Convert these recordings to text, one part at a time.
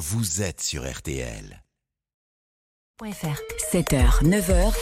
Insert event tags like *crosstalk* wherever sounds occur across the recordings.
vous êtes sur RTL. 7h, 9h.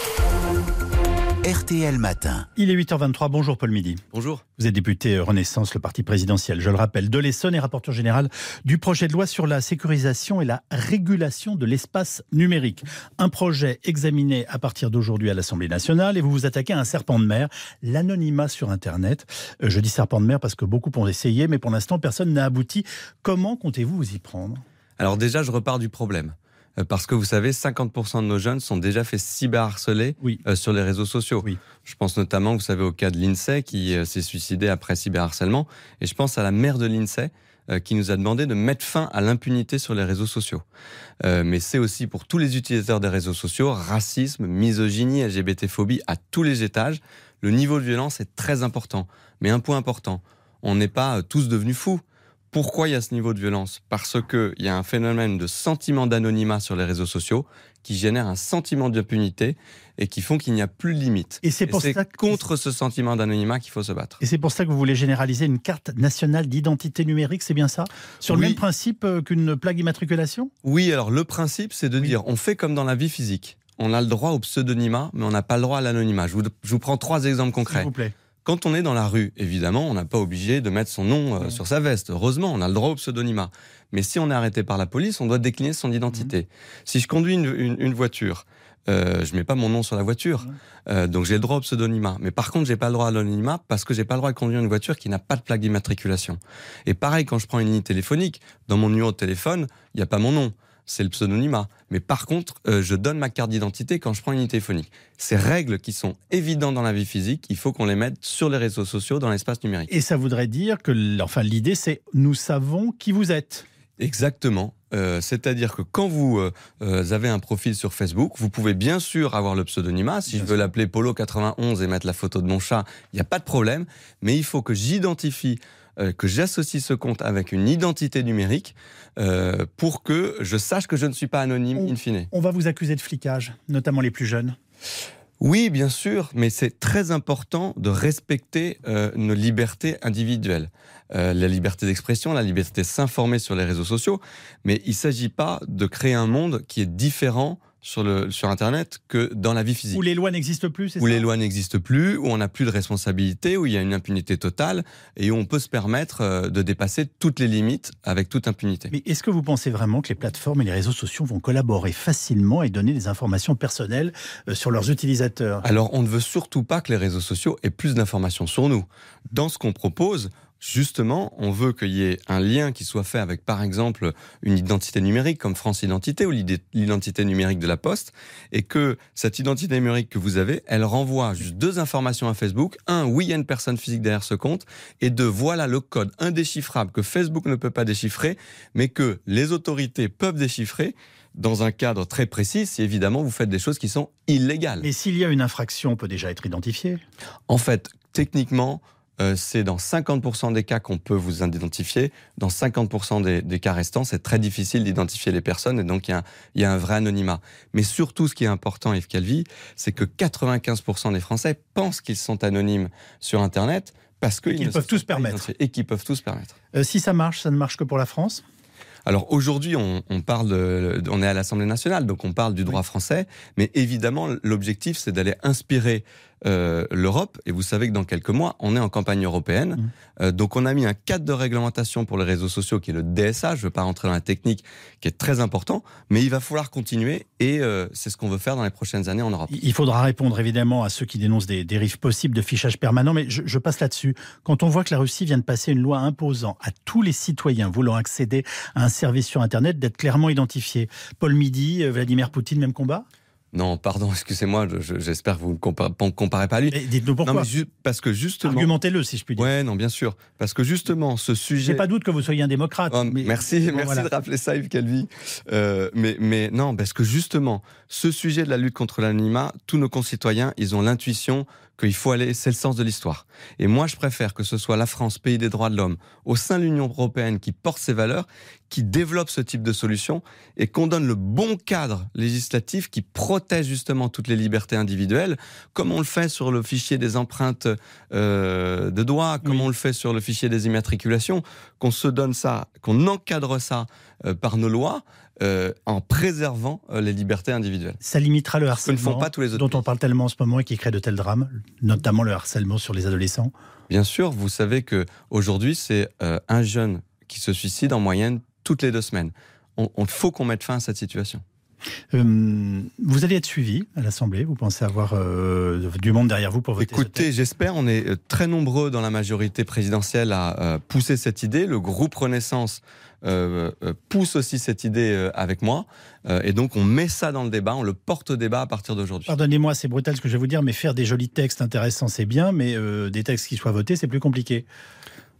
RTL Matin. Il est 8h23. Bonjour Paul Midi. Bonjour. Vous êtes député Renaissance, le parti présidentiel, je le rappelle, de l'Essonne et rapporteur général du projet de loi sur la sécurisation et la régulation de l'espace numérique. Un projet examiné à partir d'aujourd'hui à l'Assemblée nationale et vous vous attaquez à un serpent de mer, l'anonymat sur Internet. Euh, je dis serpent de mer parce que beaucoup ont essayé, mais pour l'instant personne n'a abouti. Comment comptez-vous vous y prendre? Alors déjà, je repars du problème. Euh, Parce que vous savez, 50% de nos jeunes sont déjà fait cyberharceler Oui. euh, sur les réseaux sociaux. Oui. Je pense notamment, vous savez, au cas de l'INSEE qui euh, s'est suicidé après cyberharcèlement. Et je pense à la mère de l'INSEE euh, qui nous a demandé de mettre fin à l'impunité sur les réseaux sociaux. Mais c'est aussi pour tous les utilisateurs des réseaux sociaux, racisme, misogynie, LGBT-phobie à tous les étages. Le niveau de violence est très important. Mais un point important, on n'est pas tous devenus fous. Pourquoi il y a ce niveau de violence? Parce qu'il y a un phénomène de sentiment d'anonymat sur les réseaux sociaux qui génère un sentiment d'impunité et qui font qu'il n'y a plus de limite. Et c'est pour ça que- contre ce sentiment d'anonymat qu'il faut se battre. Et c'est pour ça que vous voulez généraliser une carte nationale d'identité numérique, c'est bien ça? Sur le même principe euh, qu'une plaque d'immatriculation? Oui, alors le principe, c'est de Oui. dire, on fait comme dans la vie physique. On a le droit au pseudonymat, mais on n'a pas le droit à l'anonymat. Je vous, je vous prends trois exemples S'il concrets. vous plaît. Quand on est dans la rue, évidemment, on n'a pas obligé de mettre son nom euh, Ouais. sur sa veste. Heureusement, on a le droit au pseudonymat. Mais si on est arrêté par la police, on doit décliner son identité. Mhm. Si je conduis une, une- une voiture, euh, je mets pas mon nom sur la voiture, Ouais. Euh, donc j'ai le droit au pseudonymat. Mais par contre, j'ai pas le droit à l'anonymat parce que j'ai pas le droit de conduire une voiture qui n'a pas de plaque d'immatriculation. Et pareil, quand je prends une ligne téléphonique, dans mon numéro de téléphone, il n'y a pas mon nom. C'est le pseudonymat. Mais par contre, euh, je donne ma carte d'identité quand je prends une ligne téléphonique. Ces règles qui sont évidentes dans la vie physique, il faut qu'on les mette sur les réseaux sociaux, dans l'espace numérique. Et ça voudrait dire que, enfin, l'idée, c'est nous savons qui vous êtes. Exactement. Euh, C'est-à-dire que quand vous euh, avez un profil sur Facebook, vous pouvez bien sûr avoir le pseudonymat. Si Bien je veux l'appeler Polo91 et mettre la photo de mon chat, il n'y a pas de problème. Mais il faut que j'identifie, euh, que j'associe ce compte avec une identité numérique euh, pour que je sache que je ne suis pas anonyme On- in fine. On va vous accuser de flicage, notamment les plus jeunes. Oui, bien sûr, mais c'est très important de respecter euh, nos libertés individuelles. Euh, la liberté d'expression, la liberté de s'informer sur les réseaux sociaux, mais il ne s'agit pas de créer un monde qui est différent sur, le, sur Internet que dans la vie physique. Où les lois n'existent plus, c'est Où ça les lois n'existent plus, où on n'a plus de responsabilité, où il y a une impunité totale et où on peut se permettre euh, de dépasser toutes les limites avec toute impunité. Mais est-ce que vous pensez vraiment que les plateformes et les réseaux sociaux vont collaborer facilement et donner des informations personnelles euh, sur leurs utilisateurs? Alors, on ne veut surtout pas que les réseaux sociaux aient plus d'informations sur nous. Dans ce qu'on propose, justement, on veut qu'il y ait un lien qui soit fait avec, par exemple, une identité numérique comme France Identité ou l'identité numérique de la Poste, et que cette identité numérique que vous avez, elle renvoie juste deux informations à Facebook. Un, oui, il y a une personne physique derrière ce compte, et deux, voilà le code indéchiffrable que Facebook ne peut pas déchiffrer, mais que les autorités peuvent déchiffrer dans un cadre très précis si évidemment vous faites des choses qui sont illégales. Mais s'il y a une infraction, on peut déjà être identifié. En fait, techniquement, euh, c'est dans 50% des cas qu'on peut vous identifier. Dans 50% des, des cas restants, c'est très difficile d'identifier les personnes et donc il y, a un- il y a un vrai anonymat. Mais surtout, ce qui est important, Yves Calvi, c'est que 95% des Français pensent qu'ils sont anonymes sur Internet parce qu'ils ne peuvent tous permettre. Et qu'ils peuvent tous permettre. Euh, si ça marche, ça ne marche que pour la France? Alors aujourd'hui, on, on parle, de- on est à l'Assemblée nationale, donc on parle du droit français, mais évidemment, l'objectif, c'est d'aller inspirer euh, l'Europe. Et vous savez que dans quelques mois, on est en campagne européenne, Mhm. Euh, donc on a mis un cadre de réglementation pour les réseaux sociaux qui est le DSA. Je ne veux pas rentrer dans la technique, qui est très important, mais il va falloir continuer, et euh, c'est ce qu'on veut faire dans les prochaines années en Europe. Il faudra répondre évidemment à ceux qui dénoncent des dérives possibles de fichage permanent, mais je, je passe là-dessus. Quand on voit que la Russie vient de passer une loi imposant à tous les citoyens voulant accéder à un service sur Internet d'être clairement identifiés, Paul Midi, Vladimir Poutine, même combat? Non, pardon, *laughs* excusez-moi, je- je- j'espère que vous ne compa- pas- comparez pas à lui. Dites-nous Non, pourquoi. mais ju- parce que justement... Argumentez-le, si je puis dire. Ouais, non, bien sûr. Parce que justement, ce sujet... J'ai pas doute que vous soyez un démocrate. Oh, mais- merci, bon, merci voilà. de rappeler ça, Yves Calvi. Euh, mais, mais non, parce que justement, ce sujet de la lutte contre l'anonymat, tous nos concitoyens, ils ont l'intuition qu'il faut aller, c'est le sens de l'histoire. Et moi, je préfère que ce soit la France, pays des droits de l'homme, au sein de l'Union européenne, qui porte ces valeurs, qui développe ce type de solution et qu'on donne le bon cadre législatif qui protège justement toutes les libertés individuelles, comme on le fait sur le fichier des empreintes euh, de doigts, comme on le fait sur le fichier des immatriculations, qu'on se donne ça, qu'on encadre ça euh, par nos lois. Euh, en préservant euh, les libertés individuelles. Ça limitera le harcèlement ne font pas tous les autres dont on parle tellement en ce moment et qui crée de tels drames, notamment le harcèlement sur les adolescents. Bien sûr, vous savez que aujourd'hui c'est euh, un jeune qui se suicide en moyenne toutes les deux semaines. On, faut qu'on mette fin à cette situation. Euh, vous allez être suivi à l'Assemblée Vous pensez avoir euh, du monde derrière vous pour voter Écoutez, j'espère. On est euh, très nombreux dans la majorité présidentielle à pousser cette idée. Le groupe Renaissance pousse aussi cette idée avec moi. et donc, on met ça dans le débat, on le porte au débat à partir d'aujourd'hui. Pardonnez-moi, c'est brutal ce que je vais vous dire, mais faire des jolis textes intéressants, c'est bien, mais des textes qui soient votés, c'est plus compliqué.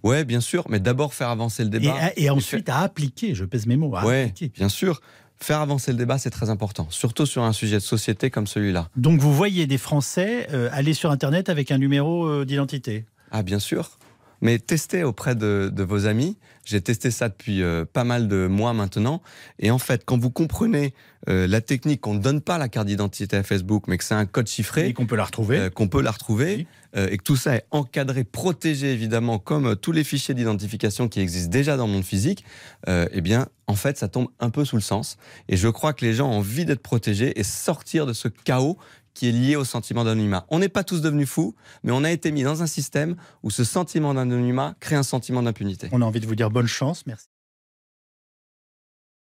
Oui, bien sûr, mais d'abord faire avancer le débat. Et, ensuite à appliquer, je pèse mes mots. Oui, bien sûr. Faire avancer le débat, c'est très important, surtout sur un sujet de société comme celui-là. Donc vous voyez des Français euh, aller sur Internet avec un numéro euh, d'identité? Ah bien sûr mais testez auprès de, vos amis. J'ai testé ça depuis euh, pas mal de mois maintenant. Et en fait, quand vous comprenez euh, la technique qu'on ne donne pas la carte d'identité à Facebook, mais que c'est un code chiffré. Et qu'on peut la retrouver. Euh, qu'on peut la retrouver. et que tout ça est encadré, protégé évidemment, comme tous les fichiers d'identification qui existent déjà dans le monde physique, eh bien, en fait, ça tombe un peu sous le sens. Et je crois que les gens ont envie d'être protégés et sortir de ce chaos qui est lié au sentiment d'anonymat. On n'est pas tous devenus fous, mais on a été mis dans un système où ce sentiment d'anonymat crée un sentiment d'impunité. On a envie de vous dire bonne chance. Merci.